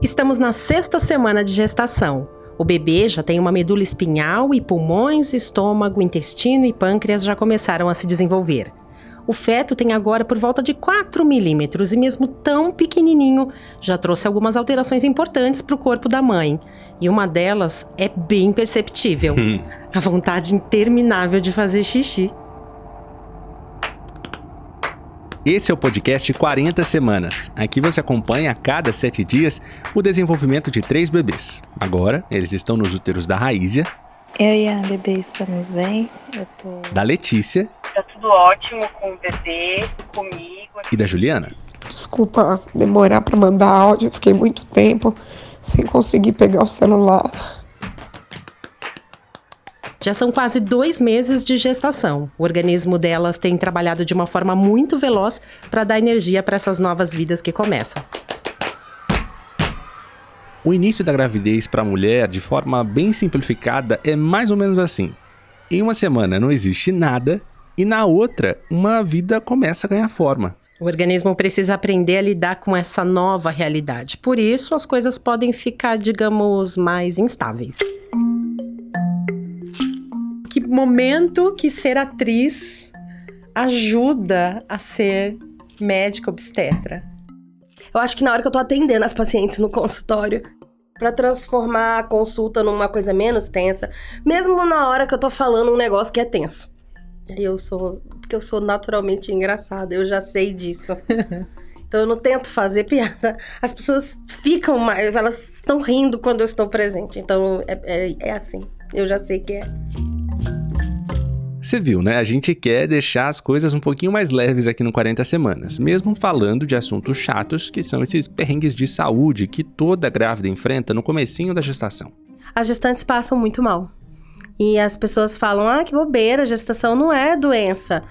Estamos na sexta semana de gestação. O bebê já tem uma medula espinhal e pulmões, estômago, intestino e pâncreas já começaram a se desenvolver. O feto tem agora por volta de 4 milímetros e, mesmo tão pequenininho, já trouxe algumas alterações importantes para o corpo da mãe. E uma delas é bem perceptível: a vontade interminável de fazer xixi. Esse é o podcast 40 Semanas. Aqui você acompanha a cada sete dias o desenvolvimento de três bebês. Agora, eles estão nos úteros da Raízia. Eu e a bebê estamos bem. Eu tô. Da Letícia. Tá tudo ótimo com o bebê, comigo. E da Juliana. Desculpa demorar para mandar áudio, fiquei muito tempo sem conseguir pegar o celular. Já são quase dois meses de gestação. O organismo delas tem trabalhado de uma forma muito veloz para dar energia para essas novas vidas que começam. O início da gravidez para a mulher, de forma bem simplificada, é mais ou menos assim. Em uma semana não existe nada e na outra uma vida começa a ganhar forma. O organismo precisa aprender a lidar com essa nova realidade. Por isso, as coisas podem ficar, digamos, mais instáveis que momento que ser atriz ajuda a ser médica obstetra? Eu acho que na hora que eu tô atendendo as pacientes no consultório, para transformar a consulta numa coisa menos tensa, mesmo na hora que eu tô falando um negócio que é tenso. Eu sou, porque eu sou naturalmente engraçada, eu já sei disso. Então eu não tento fazer piada. As pessoas ficam mais, elas estão rindo quando eu estou presente. Então é, é, é assim. Eu já sei que é. Você viu, né? A gente quer deixar as coisas um pouquinho mais leves aqui no 40 Semanas, mesmo falando de assuntos chatos que são esses perrengues de saúde que toda grávida enfrenta no comecinho da gestação. As gestantes passam muito mal. E as pessoas falam: "Ah, que bobeira, gestação não é doença".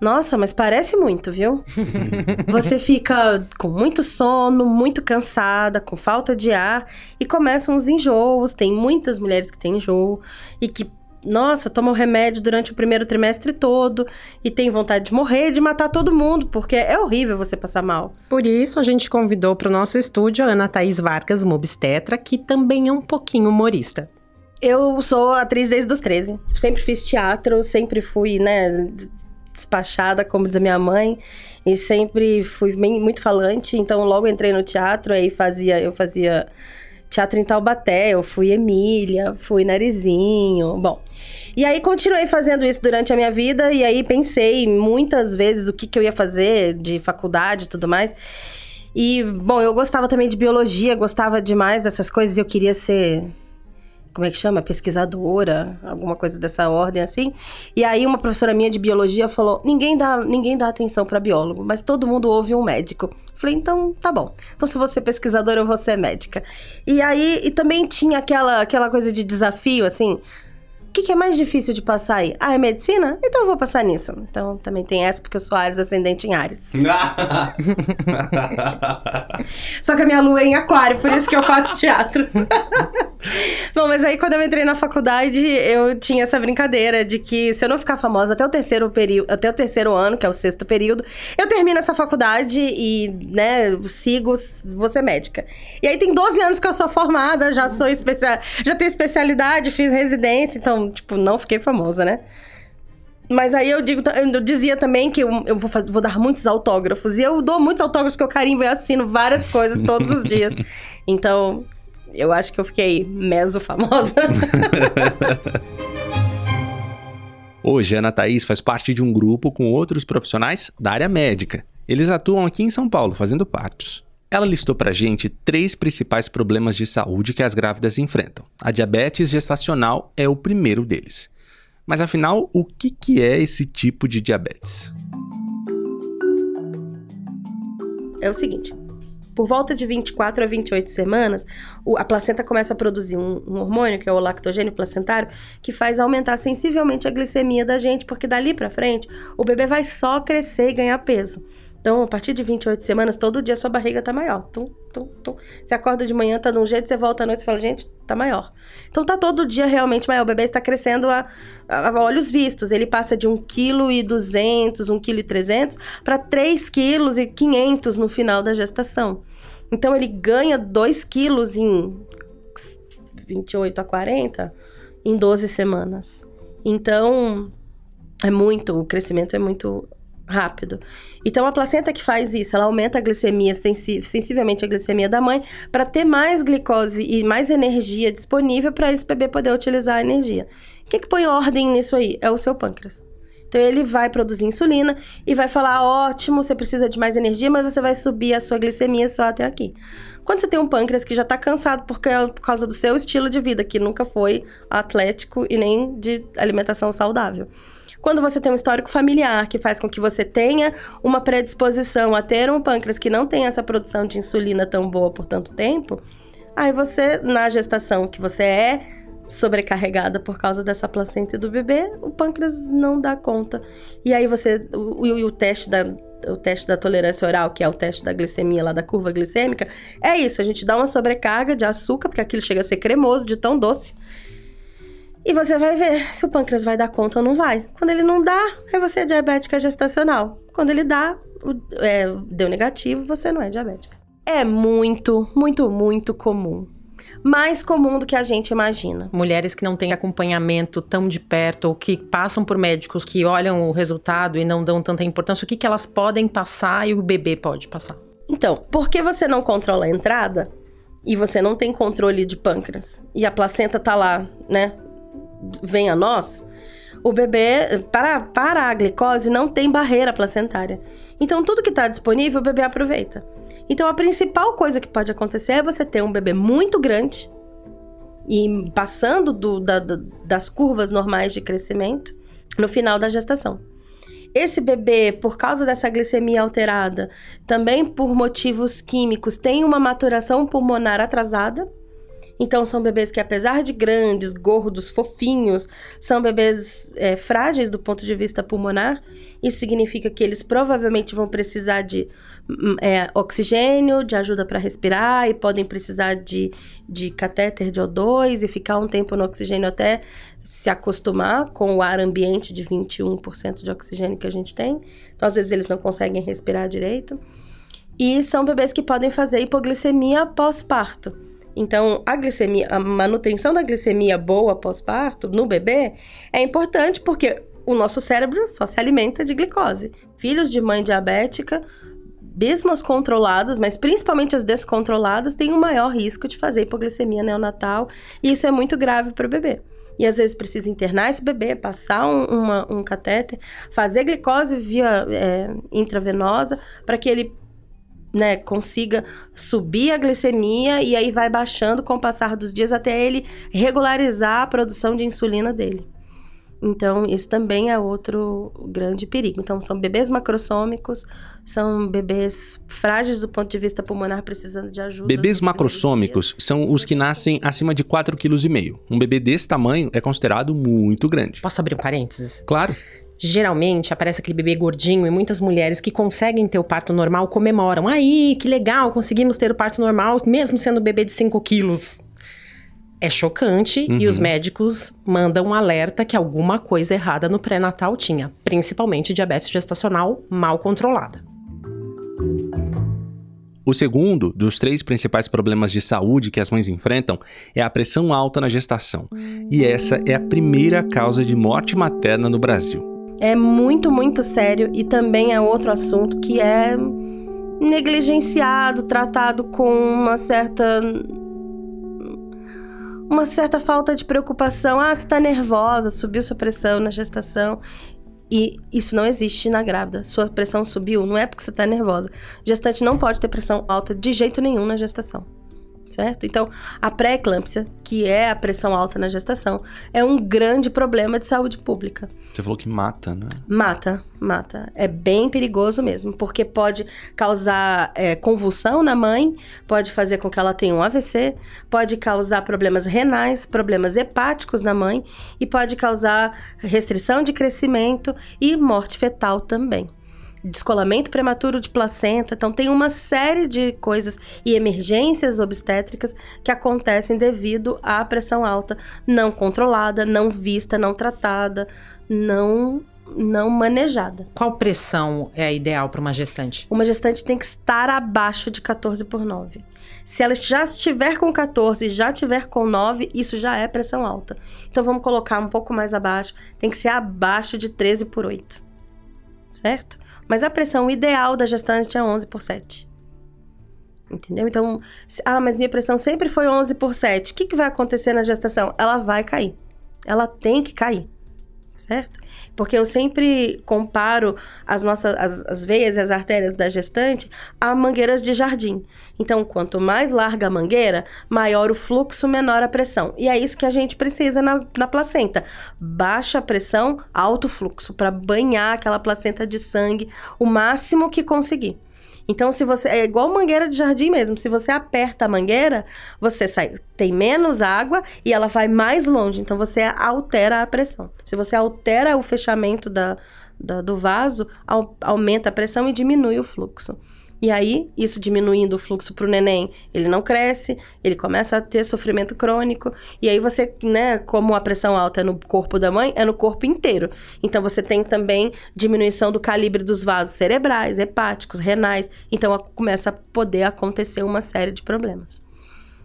Nossa, mas parece muito, viu? Você fica com muito sono, muito cansada, com falta de ar e começam os enjoos. Tem muitas mulheres que têm enjoo e que nossa, toma o remédio durante o primeiro trimestre todo e tem vontade de morrer, de matar todo mundo, porque é horrível você passar mal. Por isso, a gente convidou para o nosso estúdio a Ana Thaís Vargas, uma obstetra, que também é um pouquinho humorista. Eu sou atriz desde os 13. Sempre fiz teatro, sempre fui, né, despachada, como diz a minha mãe, e sempre fui bem, muito falante, então logo entrei no teatro, aí fazia, eu fazia teatro em Taubaté, eu fui Emília, fui Narizinho, bom. E aí continuei fazendo isso durante a minha vida e aí pensei muitas vezes o que, que eu ia fazer de faculdade e tudo mais. E, bom, eu gostava também de biologia, gostava demais dessas coisas e eu queria ser como é que chama? Pesquisadora, alguma coisa dessa ordem assim. E aí uma professora minha de biologia falou: "Ninguém dá, ninguém dá atenção para biólogo, mas todo mundo ouve um médico". Falei: "Então, tá bom. Então se você é pesquisadora, eu vou ser médica". E aí e também tinha aquela aquela coisa de desafio assim, que, que é mais difícil de passar aí? Ah, é medicina? Então eu vou passar nisso. Então também tem essa, porque eu sou Ares ascendente em Ares. Só que a minha lua é em Aquário, por isso que eu faço teatro. Bom, mas aí quando eu entrei na faculdade, eu tinha essa brincadeira de que se eu não ficar famosa até o terceiro período, até o terceiro ano, que é o sexto período, eu termino essa faculdade e, né, sigo, vou ser médica. E aí tem 12 anos que eu sou formada, já sou especial, já tenho especialidade, fiz residência, então tipo, não fiquei famosa, né? Mas aí eu digo, eu dizia também que eu, eu vou, vou, dar muitos autógrafos. E eu dou muitos autógrafos porque eu carimbo e assino várias coisas todos os dias. Então, eu acho que eu fiquei meso famosa. Hoje, Ana Thaís faz parte de um grupo com outros profissionais da área médica. Eles atuam aqui em São Paulo, fazendo partos. Ela listou pra gente três principais problemas de saúde que as grávidas enfrentam. A diabetes gestacional é o primeiro deles. Mas afinal, o que, que é esse tipo de diabetes? É o seguinte: por volta de 24 a 28 semanas, a placenta começa a produzir um, um, hormônio, que é o lactogênio placentário, que faz aumentar sensivelmente a glicemia da gente, porque dali para frente o bebê vai só crescer e ganhar peso. Então, a partir de 28 semanas, todo dia sua barriga tá maior. Tum, tum, tum. Você acorda de manhã, tá de um jeito, você volta à noite e fala, gente, tá maior. Então, tá todo dia realmente maior. O bebê está crescendo a, a, a olhos vistos. Ele passa de 1,2 kg, 1,3 kg para 3 kg e 500 no final da gestação. Então, ele ganha 2 quilos em 28 a 40 em 12 semanas. Então, é muito, o crescimento é muito rápido. Então a placenta que faz isso, ela aumenta a glicemia sensi sensivelmente a glicemia da mãe para ter mais glicose e mais energia disponível para esse bebê poder utilizar a energia. O que, que põe ordem nisso aí? É o seu pâncreas. Então ele vai produzir insulina e vai falar: ótimo, você precisa de mais energia, mas você vai subir a sua glicemia só até aqui. Quando você tem um pâncreas que já está cansado porque, por causa do seu estilo de vida, que nunca foi atlético e nem de alimentação saudável. Quando você tem um histórico familiar que faz com que você tenha uma predisposição a ter um pâncreas que não tem essa produção de insulina tão boa por tanto tempo, aí você, na gestação que você é sobrecarregada por causa dessa placenta e do bebê, o pâncreas não dá conta. E aí você. O, o, o teste da, o teste da tolerância oral, que é o teste da glicemia lá da curva glicêmica, é isso, a gente dá uma sobrecarga de açúcar, porque aquilo chega a ser cremoso, de tão doce. E você vai ver se o pâncreas vai dar conta ou não vai. Quando ele não dá, aí você é diabética gestacional. Quando ele dá, é, deu negativo, você não é diabética. É muito, muito, muito comum. Mais comum do que a gente imagina. Mulheres que não têm acompanhamento tão de perto ou que passam por médicos que olham o resultado e não dão tanta importância, o que, que elas podem passar e o bebê pode passar? Então, porque você não controla a entrada e você não tem controle de pâncreas e a placenta tá lá, né, vem a nós, o bebê, para, para a glicose, não tem barreira placentária. Então, tudo que está disponível, o bebê aproveita. Então, a principal coisa que pode acontecer é você ter um bebê muito grande e passando do, da, das curvas normais de crescimento no final da gestação. Esse bebê, por causa dessa glicemia alterada, também por motivos químicos, tem uma maturação pulmonar atrasada então, são bebês que, apesar de grandes, gordos, fofinhos, são bebês é, frágeis do ponto de vista pulmonar. Isso significa que eles provavelmente vão precisar de hum, é, oxigênio, de ajuda para respirar, e podem precisar de, de catéter de O2 e ficar um tempo no oxigênio até se acostumar com o ar ambiente de 21% de oxigênio que a gente tem. Então, às vezes, eles não conseguem respirar direito. E são bebês que podem fazer hipoglicemia pós-parto. Então, a glicemia, a manutenção da glicemia boa pós-parto no bebê é importante porque o nosso cérebro só se alimenta de glicose. Filhos de mãe diabética, mesmo as controladas, mas principalmente as descontroladas, têm um maior risco de fazer hipoglicemia neonatal e isso é muito grave para o bebê. E às vezes precisa internar esse bebê, passar um, uma, um catéter, fazer glicose via é, intravenosa para que ele né, consiga subir a glicemia e aí vai baixando com o passar dos dias até ele regularizar a produção de insulina dele. Então, isso também é outro grande perigo. Então, são bebês macrossômicos, são bebês frágeis do ponto de vista pulmonar, precisando de ajuda. Bebês macrossômicos são os que nascem acima de 4,5 kg. Um bebê desse tamanho é considerado muito grande. Posso abrir um parênteses? Claro. Geralmente aparece aquele bebê gordinho e muitas mulheres que conseguem ter o parto normal comemoram. Aí, que legal, conseguimos ter o parto normal, mesmo sendo bebê de 5 quilos. É chocante uhum. e os médicos mandam um alerta que alguma coisa errada no pré-natal tinha, principalmente diabetes gestacional mal controlada. O segundo dos três principais problemas de saúde que as mães enfrentam é a pressão alta na gestação. E essa é a primeira causa de morte materna no Brasil é muito, muito sério e também é outro assunto que é negligenciado, tratado com uma certa uma certa falta de preocupação. Ah, você tá nervosa, subiu sua pressão na gestação. E isso não existe na grávida. Sua pressão subiu, não é porque você tá nervosa. Gestante não pode ter pressão alta de jeito nenhum na gestação certo? Então, a pré-eclâmpsia, que é a pressão alta na gestação, é um grande problema de saúde pública. Você falou que mata, né? Mata, mata. É bem perigoso mesmo, porque pode causar é, convulsão na mãe, pode fazer com que ela tenha um AVC, pode causar problemas renais, problemas hepáticos na mãe e pode causar restrição de crescimento e morte fetal também. Descolamento prematuro de placenta. Então, tem uma série de coisas e emergências obstétricas que acontecem devido à pressão alta não controlada, não vista, não tratada, não não manejada. Qual pressão é ideal para uma gestante? Uma gestante tem que estar abaixo de 14 por 9. Se ela já estiver com 14 e já estiver com 9, isso já é pressão alta. Então vamos colocar um pouco mais abaixo, tem que ser abaixo de 13 por 8. Certo? Mas a pressão ideal da gestante é 11 por 7. Entendeu? Então, se, ah, mas minha pressão sempre foi 11 por 7. O que, que vai acontecer na gestação? Ela vai cair. Ela tem que cair. Certo? Porque eu sempre comparo as nossas as, as veias e as artérias da gestante a mangueiras de jardim. Então, quanto mais larga a mangueira, maior o fluxo, menor a pressão. E é isso que a gente precisa na, na placenta. Baixa pressão, alto fluxo, para banhar aquela placenta de sangue o máximo que conseguir. Então, se você. É igual mangueira de jardim mesmo. Se você aperta a mangueira, você sai. Tem menos água e ela vai mais longe. Então, você altera a pressão. Se você altera o fechamento da, da do vaso, au, aumenta a pressão e diminui o fluxo. E aí, isso diminuindo o fluxo para o neném, ele não cresce, ele começa a ter sofrimento crônico. E aí você, né, como a pressão alta é no corpo da mãe, é no corpo inteiro. Então você tem também diminuição do calibre dos vasos cerebrais, hepáticos, renais. Então começa a poder acontecer uma série de problemas.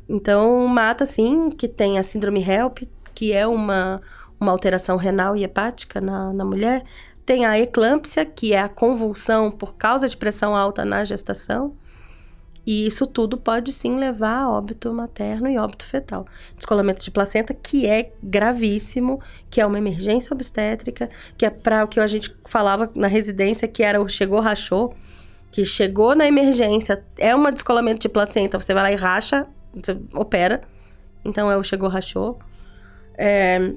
Então, mata sim, que tem a síndrome HELP, que é uma, uma alteração renal e hepática na, na mulher tem a eclâmpsia, que é a convulsão por causa de pressão alta na gestação. E isso tudo pode sim levar a óbito materno e óbito fetal. Descolamento de placenta, que é gravíssimo, que é uma emergência obstétrica, que é para o que a gente falava na residência, que era o chegou, rachou, que chegou na emergência, é um descolamento de placenta, você vai lá e racha, você opera. Então é o chegou, rachou. É,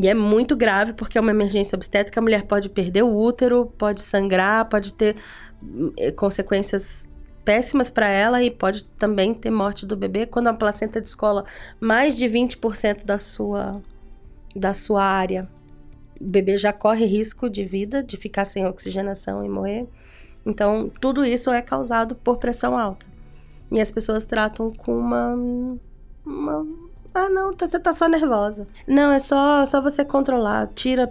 e é muito grave porque é uma emergência obstétrica, a mulher pode perder o útero, pode sangrar, pode ter eh, consequências péssimas para ela e pode também ter morte do bebê quando a placenta descola mais de 20% da sua da sua área. O bebê já corre risco de vida, de ficar sem oxigenação e morrer. Então, tudo isso é causado por pressão alta. E as pessoas tratam com uma, uma ah, não, tá, você tá só nervosa. Não, é só, só você controlar. Tira.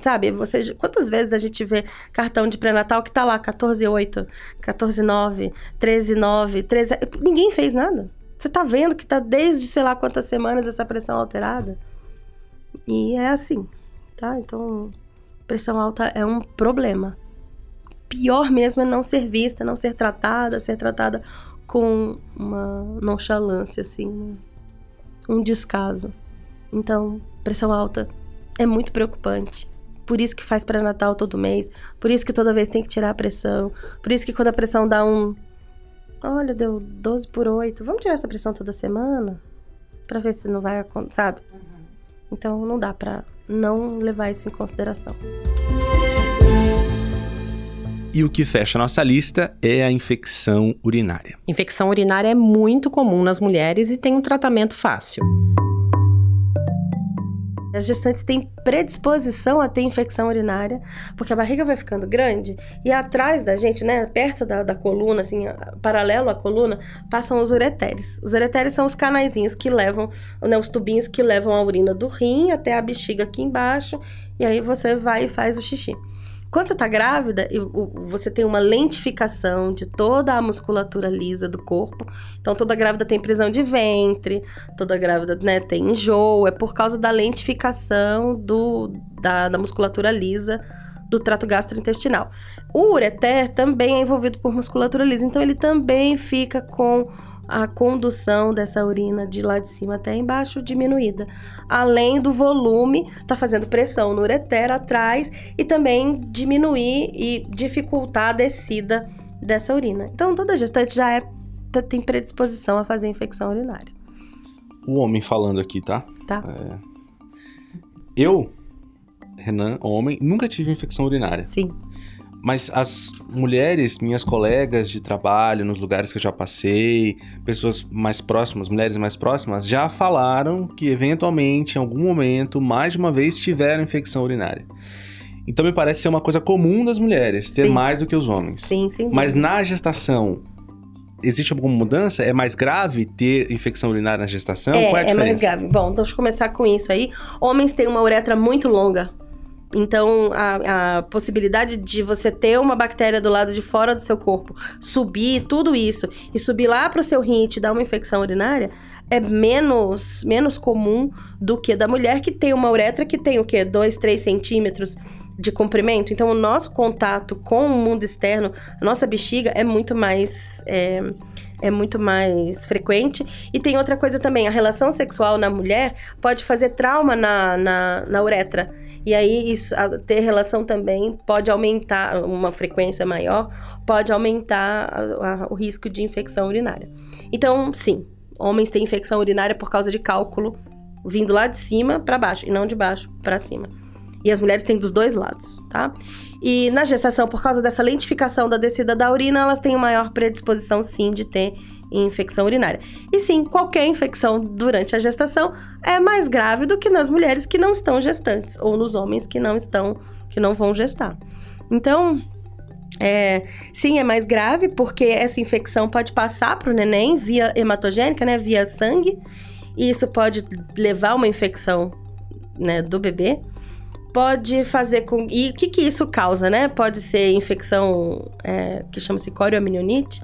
Sabe, você. Quantas vezes a gente vê cartão de pré-natal que tá lá 14,8, 14,9, 13,9, 13. Ninguém fez nada. Você tá vendo que tá desde sei lá quantas semanas essa pressão alterada. E é assim, tá? Então, pressão alta é um problema. Pior mesmo é não ser vista, não ser tratada, ser tratada com uma nonchalância, assim, um descaso. Então, pressão alta é muito preocupante. Por isso que faz pré-natal todo mês. Por isso que toda vez tem que tirar a pressão. Por isso que quando a pressão dá um. Olha, deu 12 por 8. Vamos tirar essa pressão toda semana? Pra ver se não vai acontecer, sabe? Então não dá pra não levar isso em consideração. E o que fecha nossa lista é a infecção urinária. Infecção urinária é muito comum nas mulheres e tem um tratamento fácil. As gestantes têm predisposição a ter infecção urinária, porque a barriga vai ficando grande e atrás da gente, né, perto da, da coluna, assim, paralelo à coluna, passam os ureteres. Os ureteres são os canaizinhos que levam, né, os tubinhos que levam a urina do rim até a bexiga aqui embaixo, e aí você vai e faz o xixi. Quando você está grávida, você tem uma lentificação de toda a musculatura lisa do corpo. Então, toda grávida tem prisão de ventre, toda grávida né, tem enjoo. É por causa da lentificação do, da, da musculatura lisa do trato gastrointestinal. O ureter também é envolvido por musculatura lisa, então ele também fica com a condução dessa urina de lá de cima até embaixo diminuída. Além do volume, tá fazendo pressão no ureter atrás e também diminuir e dificultar a descida dessa urina. Então, toda gestante já é, tem predisposição a fazer infecção urinária. O homem falando aqui, tá? Tá. É... Eu, Renan, homem, nunca tive infecção urinária. Sim. Mas as mulheres, minhas colegas de trabalho, nos lugares que eu já passei, pessoas mais próximas, mulheres mais próximas, já falaram que eventualmente, em algum momento, mais de uma vez tiveram infecção urinária. Então me parece ser uma coisa comum das mulheres, ter Sim. mais do que os homens. Sim, sim. Mas na gestação, existe alguma mudança? É mais grave ter infecção urinária na gestação? É, Qual é a é mais grave. Bom, deixa eu começar com isso aí. Homens têm uma uretra muito longa. Então, a, a possibilidade de você ter uma bactéria do lado de fora do seu corpo, subir tudo isso e subir lá para o seu rim e te dar uma infecção urinária é menos, menos comum do que da mulher que tem uma uretra que tem o quê? 2, 3 centímetros de comprimento. Então, o nosso contato com o mundo externo, a nossa bexiga é muito mais. É, é muito mais frequente. E tem outra coisa também, a relação sexual na mulher pode fazer trauma na, na, na uretra. E aí, isso, a- ter relação também pode aumentar, uma frequência maior, pode aumentar a- a- o risco de infecção urinária. Então, sim, homens têm infecção urinária por causa de cálculo vindo lá de cima para baixo, e não de baixo para cima. E as mulheres têm dos dois lados, tá? E na gestação, por causa dessa lentificação da descida da urina, elas têm maior predisposição, sim, de ter infecção urinária. E sim, qualquer infecção durante a gestação é mais grave do que nas mulheres que não estão gestantes, ou nos homens que não estão, que não vão gestar. Então, é, sim, é mais grave, porque essa infecção pode passar para o neném via hematogênica, né? Via sangue. E isso pode levar a uma infecção né, do bebê. Pode fazer com. E o que, que isso causa, né? Pode ser infecção é, que chama-se corioamnionites.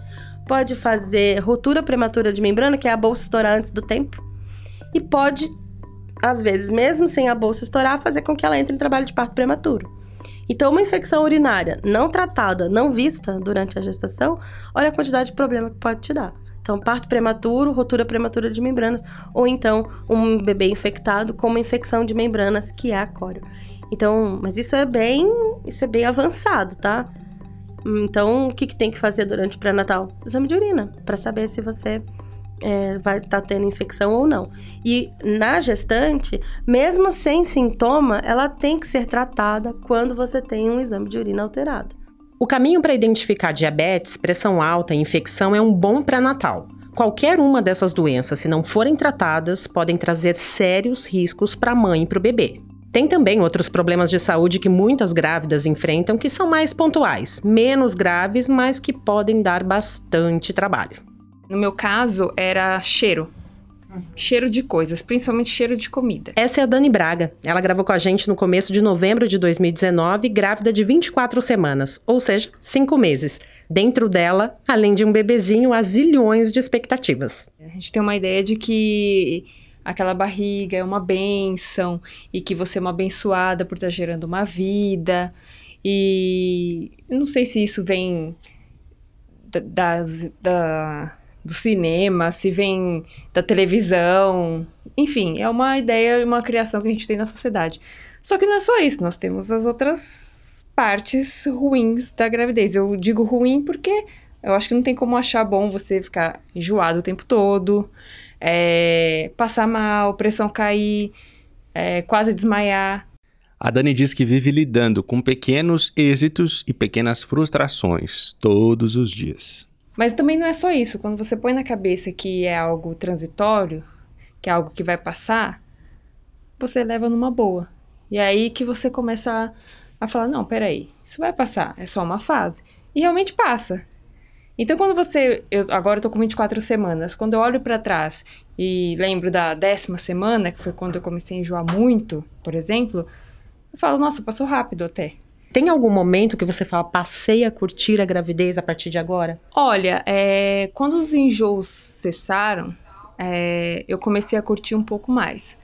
Pode fazer ruptura prematura de membrana, que é a bolsa estourar antes do tempo. E pode, às vezes, mesmo sem a bolsa estourar, fazer com que ela entre em trabalho de parto prematuro. Então, uma infecção urinária não tratada, não vista durante a gestação, olha a quantidade de problema que pode te dar. Então, parto prematuro, rotura prematura de membranas, ou então um bebê infectado com uma infecção de membranas, que é a córeo. Então, mas isso é bem, isso é bem avançado, tá? Então, o que, que tem que fazer durante o pré-natal? Exame de urina, para saber se você é, vai estar tendo infecção ou não. E na gestante, mesmo sem sintoma, ela tem que ser tratada quando você tem um exame de urina alterado. O caminho para identificar diabetes, pressão alta e infecção é um bom pré-natal. Qualquer uma dessas doenças, se não forem tratadas, podem trazer sérios riscos para a mãe e para o bebê. Tem também outros problemas de saúde que muitas grávidas enfrentam que são mais pontuais, menos graves, mas que podem dar bastante trabalho. No meu caso, era cheiro. Cheiro de coisas, principalmente cheiro de comida. Essa é a Dani Braga. Ela gravou com a gente no começo de novembro de 2019, grávida de 24 semanas, ou seja, 5 meses. Dentro dela, além de um bebezinho, há zilhões de expectativas. A gente tem uma ideia de que aquela barriga é uma benção e que você é uma abençoada por estar gerando uma vida. E eu não sei se isso vem da, das- da- do cinema, se vem da televisão. Enfim, é uma ideia, uma criação que a gente tem na sociedade. Só que não é só isso, nós temos as outras partes ruins da gravidez. Eu digo ruim porque eu acho que não tem como achar bom você ficar enjoado o tempo todo, é, passar mal, pressão cair, é, quase desmaiar. A Dani diz que vive lidando com pequenos êxitos e pequenas frustrações todos os dias. Mas também não é só isso. Quando você põe na cabeça que é algo transitório, que é algo que vai passar, você leva numa boa. E é aí que você começa a, a falar: não, peraí, isso vai passar, é só uma fase. E realmente passa. Então, quando você. Eu, agora eu tô com 24 semanas. Quando eu olho pra trás e lembro da décima semana, que foi quando eu comecei a enjoar muito, por exemplo, eu falo: nossa, passou rápido até. Tem algum momento que você fala, passei a curtir a gravidez a partir de agora? Olha, é, quando os enjoos cessaram, é, eu comecei a curtir um pouco mais.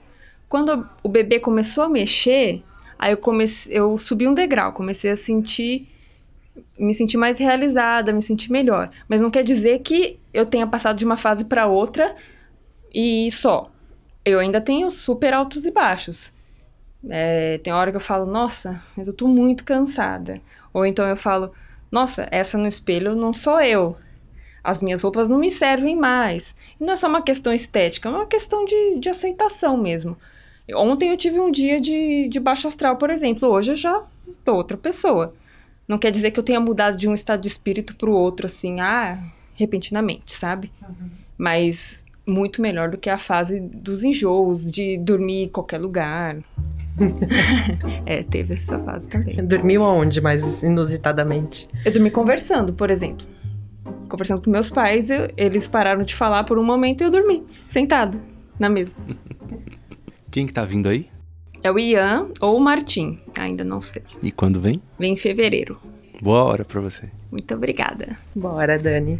Quando o bebê começou a mexer, aí eu comecei, eu subi um degrau, comecei a sentir, me sentir mais realizada, me sentir melhor. Mas não quer dizer que eu tenha passado de uma fase para outra e só. Eu ainda tenho super altos e baixos. É, tem hora que eu falo, nossa, mas eu tô muito cansada. Ou então eu falo, nossa, essa no espelho não sou eu. As minhas roupas não me servem mais. E não é só uma questão estética, é uma questão de, de aceitação mesmo. Ontem eu tive um dia de, de baixo astral, por exemplo. Hoje eu já tô outra pessoa. Não quer dizer que eu tenha mudado de um estado de espírito pro outro, assim, ah, repentinamente, sabe? Mas muito melhor do que a fase dos enjoos, de dormir em qualquer lugar. é, teve essa fase também. Dormiu aonde, mais inusitadamente? Eu dormi conversando, por exemplo. Conversando com meus pais, eu- eles pararam de falar por um momento e eu dormi, sentada, na mesa. Quem que tá vindo aí? É o Ian ou o Martim, ainda não sei. E quando vem? Vem em fevereiro. Boa hora pra você. Muito obrigada. Bora, Dani.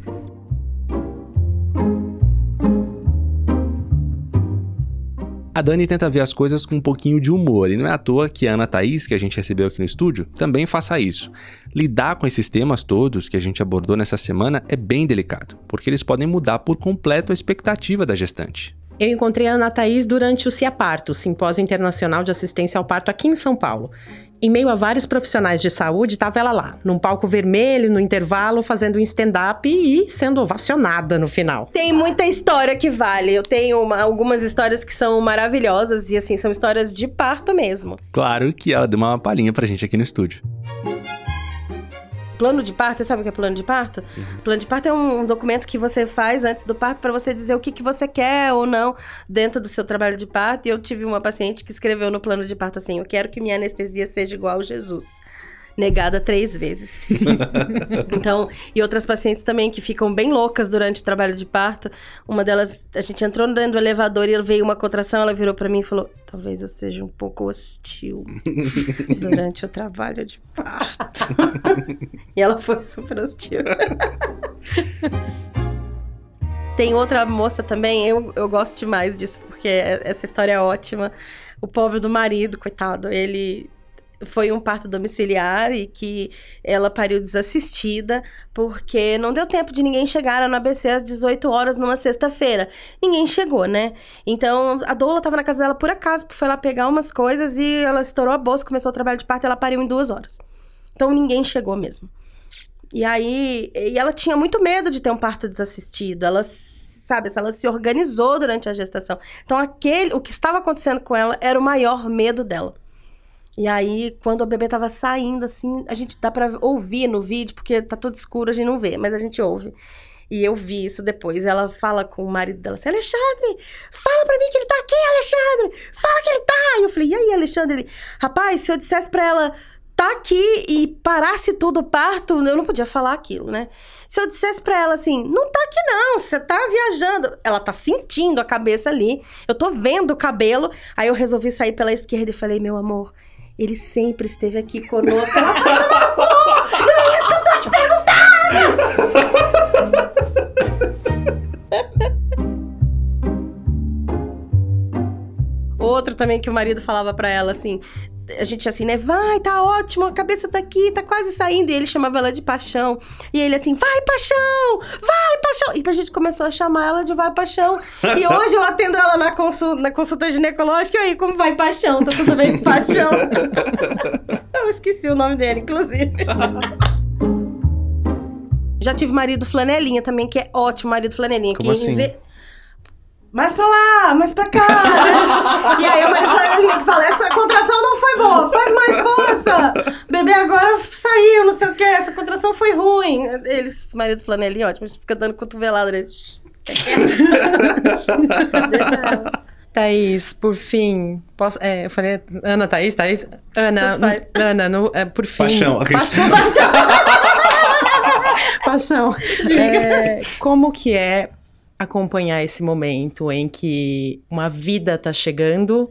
A Dani tenta ver as coisas com um pouquinho de humor, e não é à toa que a Ana Thaís, que a gente recebeu aqui no estúdio, também faça isso. Lidar com esses temas todos que a gente abordou nessa semana é bem delicado, porque eles podem mudar por completo a expectativa da gestante. Eu encontrei a Ana Thaís durante o CIAPARTO, Simpósio Internacional de Assistência ao Parto aqui em São Paulo. Em meio a vários profissionais de saúde, estava ela lá, num palco vermelho, no intervalo, fazendo um stand-up e sendo ovacionada no final. Tem muita história que vale. Eu tenho uma- algumas histórias que são maravilhosas e, assim, são histórias de parto mesmo. Claro que ela deu uma palhinha pra gente aqui no estúdio. Plano de parto, você sabe o que é plano de parto? Plano de parto é um, um documento que você faz antes do parto para você dizer o que, que você quer ou não dentro do seu trabalho de parto. E eu tive uma paciente que escreveu no plano de parto assim: Eu quero que minha anestesia seja igual a Jesus. Negada três vezes. então, e outras pacientes também que ficam bem loucas durante o trabalho de parto. Uma delas, a gente entrou dentro do elevador e veio uma contração, ela virou para mim e falou: Talvez eu seja um pouco hostil durante o trabalho de parto. E ela foi super hostil. Tem outra moça também, eu, eu gosto demais disso, porque essa história é ótima. O pobre do marido, coitado, ele foi um parto domiciliar e que ela pariu desassistida porque não deu tempo de ninguém chegar no ABC às 18 horas numa sexta-feira. Ninguém chegou, né? Então a doula tava na casa dela por acaso, foi lá pegar umas coisas e ela estourou a bolsa, começou o trabalho de parto e ela pariu em duas horas. Então ninguém chegou mesmo. E aí, e ela tinha muito medo de ter um parto desassistido. Ela, sabe, ela se organizou durante a gestação. Então aquele, o que estava acontecendo com ela era o maior medo dela. E aí, quando o bebê tava saindo, assim, a gente dá pra ouvir no vídeo, porque tá tudo escuro, a gente não vê, mas a gente ouve. E eu vi isso depois. Ela fala com o marido dela assim: Alexandre, fala pra mim que ele tá aqui, Alexandre! Fala que ele tá! E eu falei: e aí, Alexandre? Ele, rapaz, se eu dissesse pra ela tá aqui e parasse tudo o parto, eu não podia falar aquilo, né? Se eu dissesse pra ela assim, não tá aqui não, você tá viajando. Ela tá sentindo a cabeça ali, eu tô vendo o cabelo. Aí eu resolvi sair pela esquerda e falei, meu amor, ele sempre esteve aqui conosco. Ela falou, não é isso que eu tô te perguntando! Outro também que o marido falava pra ela assim, a gente assim, né? Vai, tá ótimo, a cabeça tá aqui, tá quase saindo. E ele chamava ela de paixão. E ele assim, vai, paixão! Vai, paixão! Então a gente começou a chamar ela de vai, paixão. E hoje eu atendo ela na consulta, na consulta ginecológica. E aí, como vai, paixão? Tá tudo bem com paixão? eu esqueci o nome dele, inclusive. Já tive marido flanelinha também, que é ótimo, marido flanelinha. Como que assim? inve- mais pra lá, mais pra cá. né? e aí o marido flanelinha que fala, essa contração não foi boa, faz mais força. Bebê agora saiu, não sei o que, essa contração foi ruim. Ele, marido flanelinha, ótimo, ele fica dando cotovelada nele. Shhh, Deixa ela. Thaís, por fim, posso, é, eu falei Ana Thaís, Thaís? Ana. Ana, no, é, por fim. Paixão, Paixão, paixão. paixão. É, como que é acompanhar esse momento em que uma vida tá chegando,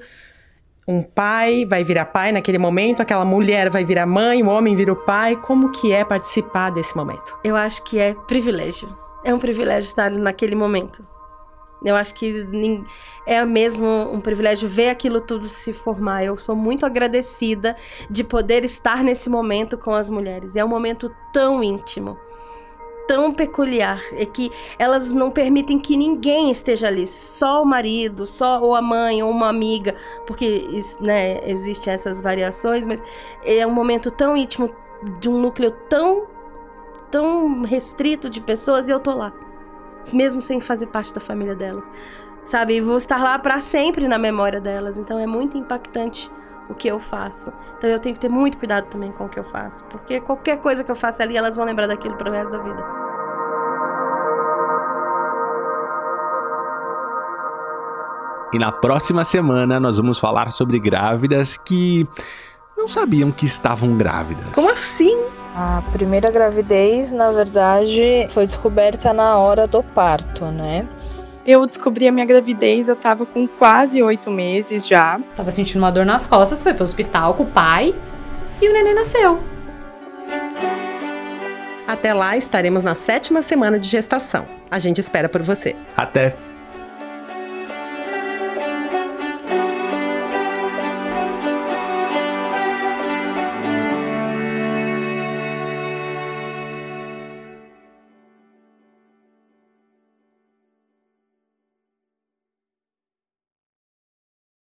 um pai vai virar pai naquele momento, aquela mulher vai virar mãe, o homem vira o pai, como que é participar desse momento? Eu acho que é privilégio. É um privilégio estar naquele momento. Eu acho que é mesmo um privilégio ver aquilo tudo se formar. Eu sou muito agradecida de poder estar nesse momento com as mulheres. É um momento tão íntimo, tão peculiar, é que elas não permitem que ninguém esteja ali, só o marido, só ou a mãe ou uma amiga, porque né, existem essas variações, mas é um momento tão íntimo de um núcleo tão tão restrito de pessoas e eu tô lá. Mesmo sem fazer parte da família delas. Sabe? E vou estar lá para sempre na memória delas. Então é muito impactante o que eu faço. Então eu tenho que ter muito cuidado também com o que eu faço. Porque qualquer coisa que eu faça ali, elas vão lembrar daquilo pro resto da vida. E na próxima semana nós vamos falar sobre grávidas que não sabiam que estavam grávidas. Como assim? A primeira gravidez, na verdade, foi descoberta na hora do parto, né? Eu descobri a minha gravidez, eu tava com quase oito meses já. Tava sentindo uma dor nas costas, foi pro hospital com o pai e o neném nasceu. Até lá estaremos na sétima semana de gestação. A gente espera por você. Até!